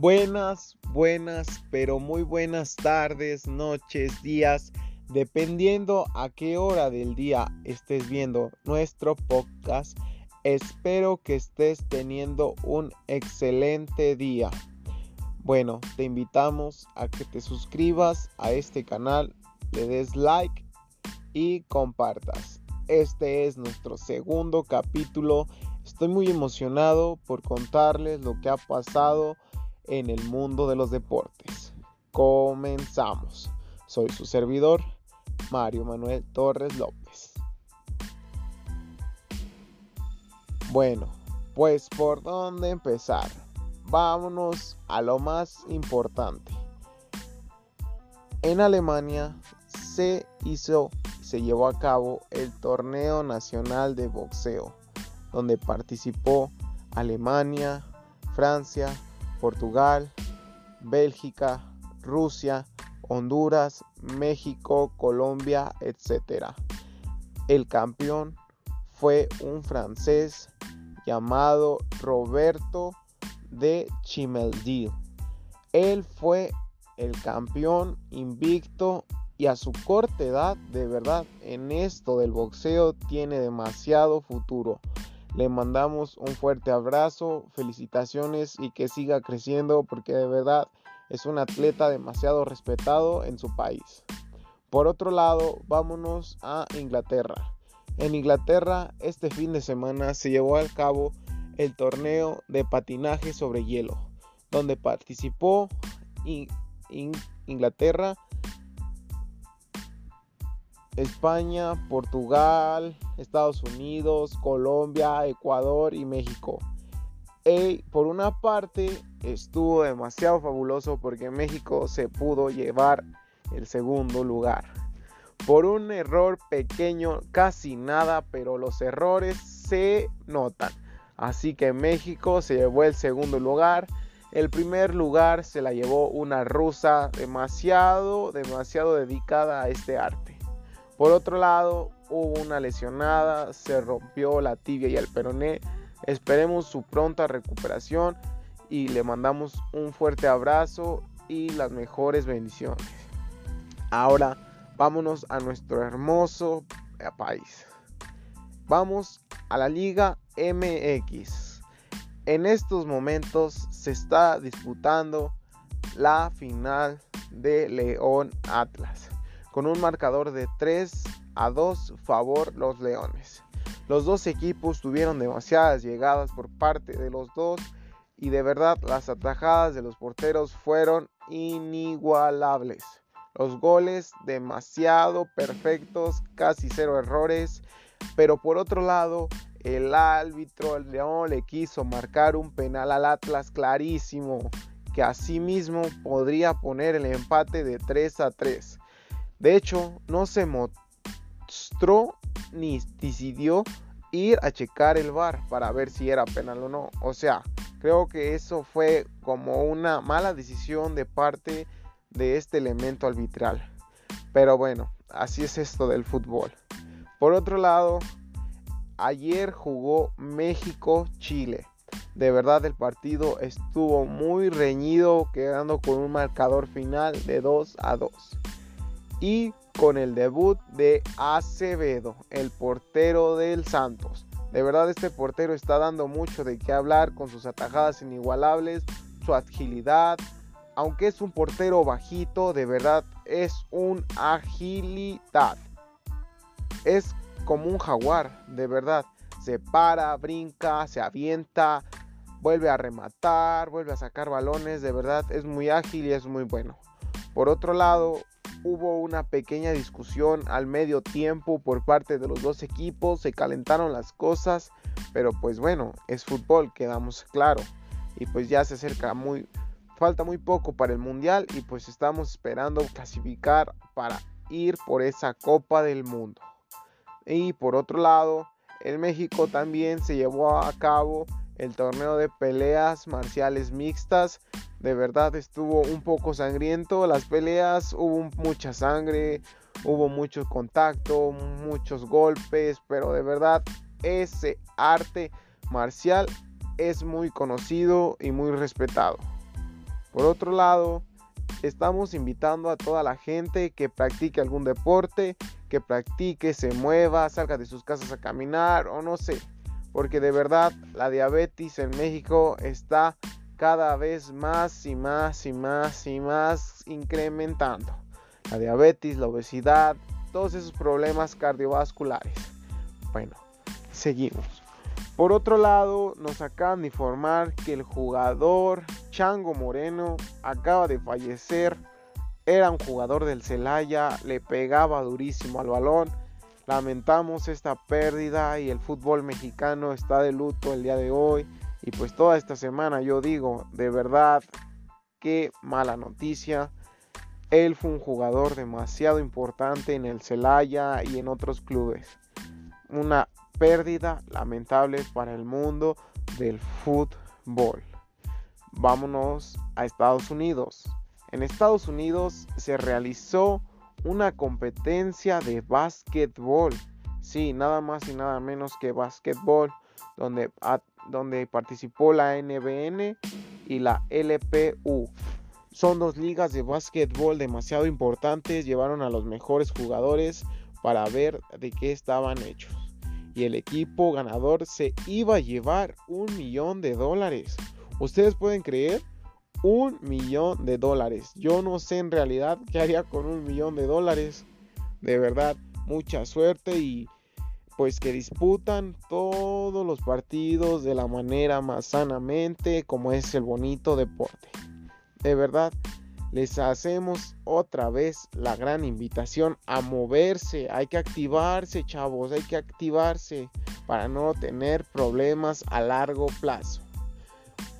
Buenas, buenas, pero muy buenas tardes, noches, días, dependiendo a qué hora del día estés viendo nuestro podcast. Espero que estés teniendo un excelente día. Bueno, te invitamos a que te suscribas a este canal, le des like y compartas. Este es nuestro segundo capítulo. Estoy muy emocionado por contarles lo que ha pasado en el mundo de los deportes. Comenzamos. Soy su servidor, Mario Manuel Torres López. Bueno, pues por dónde empezar. Vámonos a lo más importante. En Alemania se hizo, se llevó a cabo el torneo nacional de boxeo, donde participó Alemania, Francia, Portugal, Bélgica, Rusia, Honduras, México, Colombia, etc. El campeón fue un francés llamado Roberto de Chimeldil. Él fue el campeón invicto y a su corta edad, de verdad, en esto del boxeo tiene demasiado futuro. Le mandamos un fuerte abrazo, felicitaciones y que siga creciendo porque de verdad es un atleta demasiado respetado en su país. Por otro lado, vámonos a Inglaterra. En Inglaterra este fin de semana se llevó a cabo el torneo de patinaje sobre hielo, donde participó Inglaterra, España, Portugal, Estados Unidos, Colombia, Ecuador y México. Y por una parte estuvo demasiado fabuloso porque México se pudo llevar el segundo lugar. Por un error pequeño, casi nada, pero los errores se notan. Así que México se llevó el segundo lugar. El primer lugar se la llevó una rusa demasiado, demasiado dedicada a este arte. Por otro lado, hubo una lesionada, se rompió la tibia y el peroné. Esperemos su pronta recuperación y le mandamos un fuerte abrazo y las mejores bendiciones. Ahora vámonos a nuestro hermoso país. Vamos a la Liga MX. En estos momentos se está disputando la final de León Atlas con un marcador de 3 a 2 favor los Leones. Los dos equipos tuvieron demasiadas llegadas por parte de los dos y de verdad las atajadas de los porteros fueron inigualables. Los goles demasiado perfectos, casi cero errores, pero por otro lado el árbitro el León le quiso marcar un penal al Atlas clarísimo que asimismo podría poner el empate de 3 a 3. De hecho, no se mostró ni decidió ir a checar el bar para ver si era penal o no. O sea, creo que eso fue como una mala decisión de parte de este elemento arbitral. Pero bueno, así es esto del fútbol. Por otro lado, ayer jugó México-Chile. De verdad el partido estuvo muy reñido, quedando con un marcador final de 2 a 2 y con el debut de Acevedo, el portero del Santos. De verdad este portero está dando mucho de qué hablar con sus atajadas inigualables, su agilidad. Aunque es un portero bajito, de verdad es un agilidad. Es como un jaguar, de verdad. Se para, brinca, se avienta, vuelve a rematar, vuelve a sacar balones. De verdad es muy ágil y es muy bueno. Por otro lado, hubo una pequeña discusión al medio tiempo por parte de los dos equipos, se calentaron las cosas, pero pues bueno, es fútbol, quedamos claro. Y pues ya se acerca muy, falta muy poco para el mundial y pues estamos esperando clasificar para ir por esa Copa del Mundo. Y por otro lado, en México también se llevó a cabo el torneo de peleas marciales mixtas de verdad estuvo un poco sangriento. Las peleas hubo mucha sangre, hubo mucho contacto, muchos golpes, pero de verdad ese arte marcial es muy conocido y muy respetado. Por otro lado, estamos invitando a toda la gente que practique algún deporte, que practique, se mueva, salga de sus casas a caminar o no sé. Porque de verdad la diabetes en México está cada vez más y más y más y más incrementando. La diabetes, la obesidad, todos esos problemas cardiovasculares. Bueno, seguimos. Por otro lado, nos acaban de informar que el jugador Chango Moreno acaba de fallecer. Era un jugador del Celaya, le pegaba durísimo al balón. Lamentamos esta pérdida y el fútbol mexicano está de luto el día de hoy. Y pues toda esta semana yo digo, de verdad, qué mala noticia. Él fue un jugador demasiado importante en el Celaya y en otros clubes. Una pérdida lamentable para el mundo del fútbol. Vámonos a Estados Unidos. En Estados Unidos se realizó una competencia de básquetbol. Sí, nada más y nada menos que básquetbol, donde, donde participó la NBN y la LPU. Son dos ligas de básquetbol demasiado importantes, llevaron a los mejores jugadores para ver de qué estaban hechos y el equipo ganador se iba a llevar un millón de dólares. ¿Ustedes pueden creer? Un millón de dólares. Yo no sé en realidad qué haría con un millón de dólares. De verdad, mucha suerte y pues que disputan todos los partidos de la manera más sanamente como es el bonito deporte. De verdad, les hacemos otra vez la gran invitación a moverse. Hay que activarse, chavos, hay que activarse para no tener problemas a largo plazo.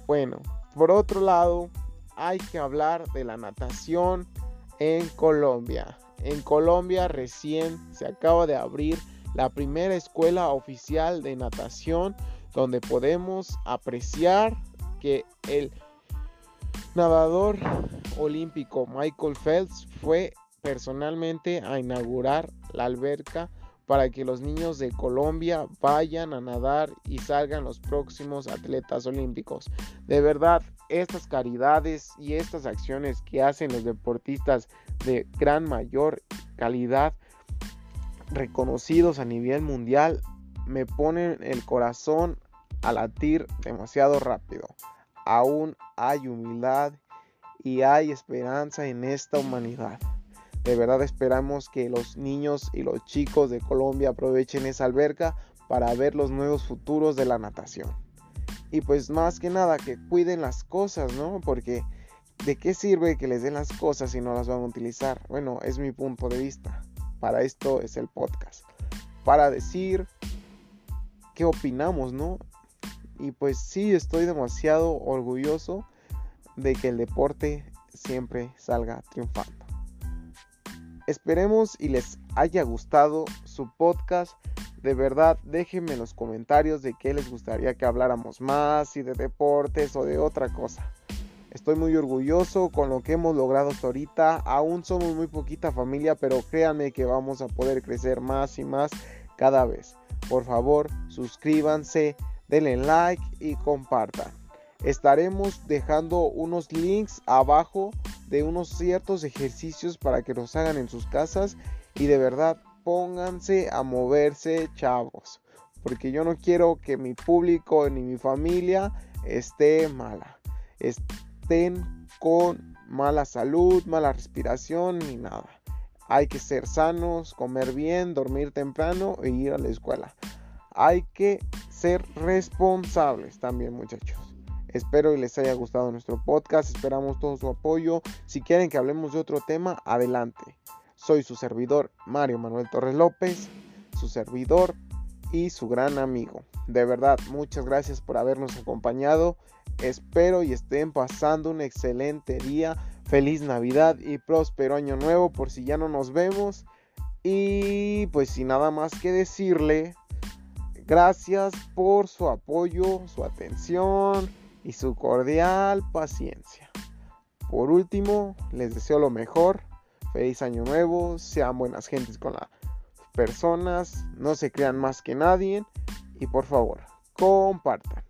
Bueno, por otro lado, hay que hablar de la natación en Colombia. En Colombia recién se acaba de abrir la primera escuela oficial de natación donde podemos apreciar que el nadador olímpico Michael Phelps fue personalmente a inaugurar la alberca para que los niños de Colombia vayan a nadar y salgan los próximos atletas olímpicos. De verdad, estas caridades y estas acciones que hacen los deportistas de gran mayor calidad, reconocidos a nivel mundial, me ponen el corazón a latir demasiado rápido aún hay humildad y hay esperanza en esta humanidad. De verdad esperamos que los niños y los chicos de Colombia aprovechen esa alberca para ver los nuevos futuros de la natación. Y pues más que nada que cuiden las cosas, ¿no? Porque ¿de qué sirve que les den las cosas si no las van a utilizar? Bueno, es mi punto de vista. Para esto es el podcast. Para decir qué opinamos, ¿no? Y pues sí, estoy demasiado orgulloso de que el deporte siempre salga triunfando. Esperemos y les haya gustado su podcast. De verdad, déjenme en los comentarios de qué les gustaría que habláramos más, si de deportes o de otra cosa. Estoy muy orgulloso con lo que hemos logrado hasta ahorita. Aún somos muy poquita familia, pero créanme que vamos a poder crecer más y más cada vez. Por favor, suscríbanse, denle like y compartan. Estaremos dejando unos links abajo de unos ciertos ejercicios para que los hagan en sus casas y de verdad pónganse a moverse chavos. Porque yo no quiero que mi público ni mi familia esté mala. Estén con mala salud, mala respiración ni nada. Hay que ser sanos, comer bien, dormir temprano e ir a la escuela. Hay que ser responsables también muchachos. Espero y les haya gustado nuestro podcast, esperamos todo su apoyo. Si quieren que hablemos de otro tema, adelante. Soy su servidor Mario Manuel Torres López, su servidor y su gran amigo. De verdad, muchas gracias por habernos acompañado. Espero y estén pasando un excelente día. Feliz Navidad y próspero año nuevo por si ya no nos vemos. Y pues sin nada más que decirle, Gracias por su apoyo, su atención y su cordial paciencia. Por último, les deseo lo mejor. Feliz año nuevo, sean buenas gentes con las personas, no se crean más que nadie y por favor, compartan.